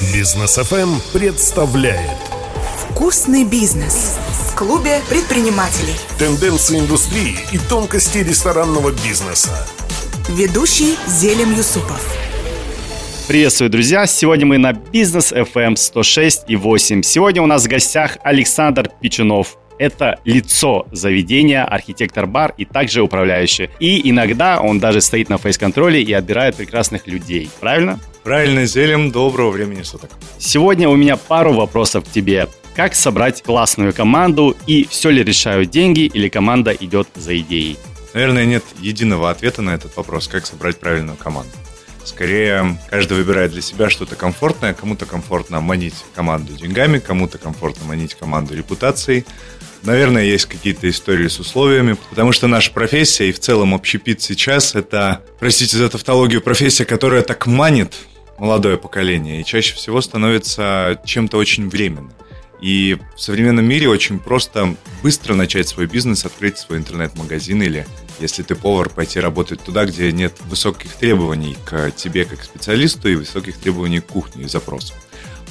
Бизнес ФМ представляет Вкусный бизнес в клубе предпринимателей. тенденции индустрии и тонкости ресторанного бизнеса. Ведущий Зелим Юсупов. Приветствую, друзья! Сегодня мы на Бизнес FM 106 и 8. Сегодня у нас в гостях Александр Печунов. Это лицо заведения, архитектор-бар и также управляющий. И иногда он даже стоит на фейс-контроле и отбирает прекрасных людей. Правильно? Правильно, Зелем, доброго времени суток. Сегодня у меня пару вопросов к тебе. Как собрать классную команду и все ли решают деньги или команда идет за идеей? Наверное, нет единого ответа на этот вопрос, как собрать правильную команду. Скорее, каждый выбирает для себя что-то комфортное. Кому-то комфортно манить команду деньгами, кому-то комфортно манить команду репутацией. Наверное, есть какие-то истории с условиями, потому что наша профессия и в целом общепит сейчас – это, простите за тавтологию, профессия, которая так манит молодое поколение и чаще всего становится чем-то очень временным. И в современном мире очень просто быстро начать свой бизнес, открыть свой интернет-магазин или, если ты повар, пойти работать туда, где нет высоких требований к тебе как специалисту и высоких требований к кухне и запросу.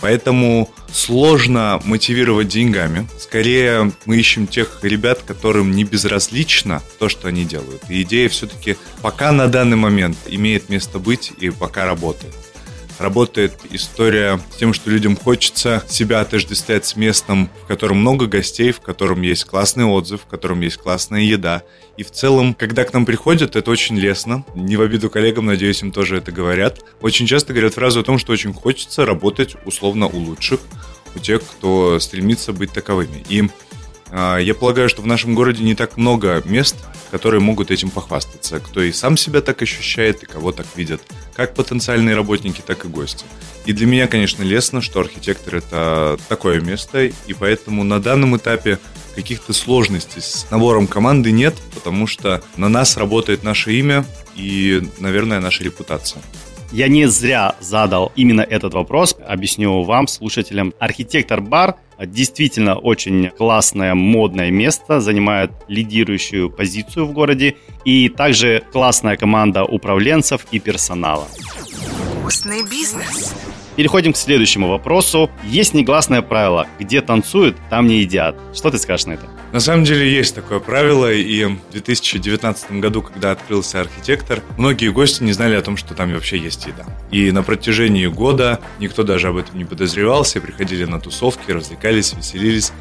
Поэтому сложно мотивировать деньгами. Скорее, мы ищем тех ребят, которым не безразлично то, что они делают. И идея все-таки пока на данный момент имеет место быть и пока работает работает история с тем, что людям хочется себя отождествлять с местом, в котором много гостей, в котором есть классный отзыв, в котором есть классная еда. И в целом, когда к нам приходят, это очень лестно. Не в обиду коллегам, надеюсь, им тоже это говорят. Очень часто говорят фразу о том, что очень хочется работать условно у лучших, у тех, кто стремится быть таковыми. И а, я полагаю, что в нашем городе не так много мест, которые могут этим похвастаться. Кто и сам себя так ощущает, и кого так видят. Как потенциальные работники, так и гости. И для меня, конечно, лестно, что архитектор – это такое место, и поэтому на данном этапе каких-то сложностей с набором команды нет, потому что на нас работает наше имя и, наверное, наша репутация. Я не зря задал именно этот вопрос. Объясню вам, слушателям. Архитектор-бар действительно очень классное, модное место, занимает лидирующую позицию в городе. И также классная команда управленцев и персонала. Вкусный бизнес. Переходим к следующему вопросу. Есть негласное правило, где танцуют, там не едят. Что ты скажешь на это? На самом деле есть такое правило, и в 2019 году, когда открылся архитектор, многие гости не знали о том, что там вообще есть еда. И на протяжении года никто даже об этом не подозревал, все приходили на тусовки, развлекались, веселились.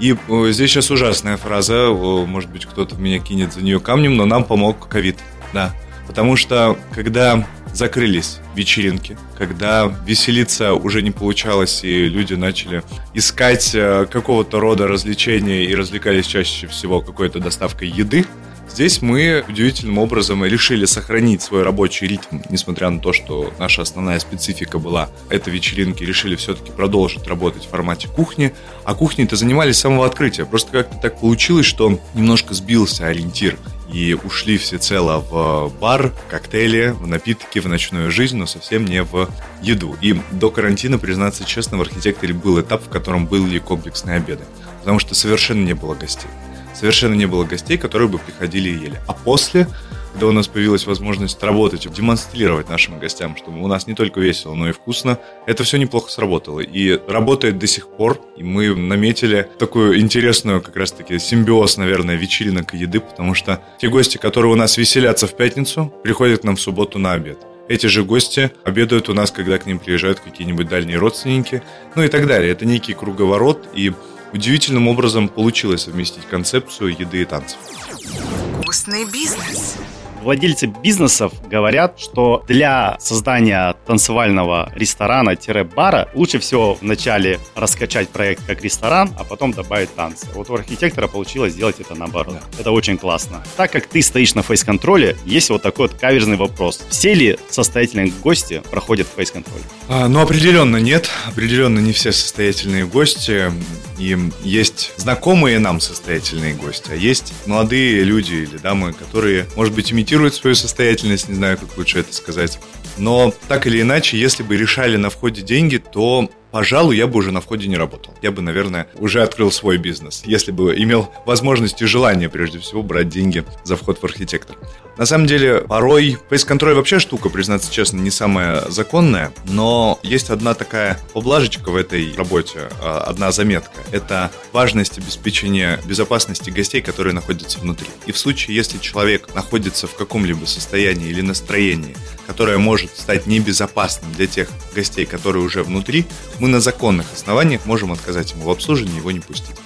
И здесь сейчас ужасная фраза, может быть, кто-то в меня кинет за нее камнем, но нам помог ковид, да. Потому что, когда закрылись вечеринки, когда веселиться уже не получалось, и люди начали искать э, какого-то рода развлечения и развлекались чаще всего какой-то доставкой еды, Здесь мы удивительным образом решили сохранить свой рабочий ритм, несмотря на то, что наша основная специфика была это вечеринки, решили все-таки продолжить работать в формате кухни. А кухней-то занимались с самого открытия. Просто как-то так получилось, что немножко сбился ориентир и ушли всецело в бар, коктейли, в напитки, в ночную жизнь, но совсем не в еду. И до карантина, признаться честно, в архитекторе был этап, в котором были комплексные обеды, потому что совершенно не было гостей. Совершенно не было гостей, которые бы приходили и ели. А после когда у нас появилась возможность работать, демонстрировать нашим гостям, что у нас не только весело, но и вкусно, это все неплохо сработало. И работает до сих пор. И мы наметили такую интересную как раз-таки симбиоз, наверное, вечеринок и еды, потому что те гости, которые у нас веселятся в пятницу, приходят к нам в субботу на обед. Эти же гости обедают у нас, когда к ним приезжают какие-нибудь дальние родственники, ну и так далее. Это некий круговорот, и удивительным образом получилось совместить концепцию еды и танцев. Вкусный бизнес владельцы бизнесов говорят, что для создания танцевального ресторана-бара лучше всего вначале раскачать проект как ресторан, а потом добавить танцы. Вот у архитектора получилось сделать это наоборот. Да. Это очень классно. Так как ты стоишь на фейс-контроле, есть вот такой вот каверзный вопрос. Все ли состоятельные гости проходят фейс-контроль? А, ну, определенно нет. Определенно не все состоятельные гости. И есть знакомые нам состоятельные гости, а есть молодые люди или дамы, которые, может быть, имитируют имитирует свою состоятельность, не знаю, как лучше это сказать. Но так или иначе, если бы решали на входе деньги, то пожалуй, я бы уже на входе не работал. Я бы, наверное, уже открыл свой бизнес, если бы имел возможность и желание, прежде всего, брать деньги за вход в архитектор. На самом деле, порой фейс-контроль вообще штука, признаться честно, не самая законная, но есть одна такая поблажечка в этой работе, а, одна заметка. Это важность обеспечения безопасности гостей, которые находятся внутри. И в случае, если человек находится в каком-либо состоянии или настроении, которое может стать небезопасным для тех гостей, которые уже внутри, мы на законных основаниях можем отказать ему в обслуживании, его не пустить.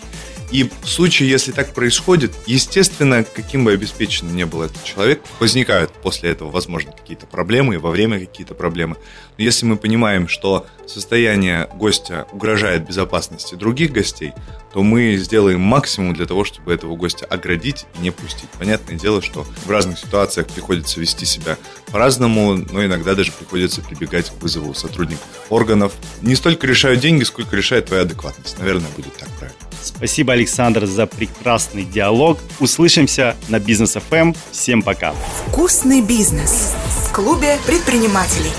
И в случае, если так происходит, естественно, каким бы обеспеченным ни был этот человек, возникают после этого, возможно, какие-то проблемы, и во время какие-то проблемы. Но если мы понимаем, что состояние гостя угрожает безопасности других гостей, то мы сделаем максимум для того, чтобы этого гостя оградить и не пустить. Понятное дело, что в разных ситуациях приходится вести себя по-разному, но иногда даже приходится прибегать к вызову сотрудников органов. Не столько решают деньги, сколько решает твоя адекватность. Наверное, будет так правильно. Спасибо, Александр, за прекрасный диалог. Услышимся на Бизнес ФМ. Всем пока. Вкусный бизнес в клубе предпринимателей.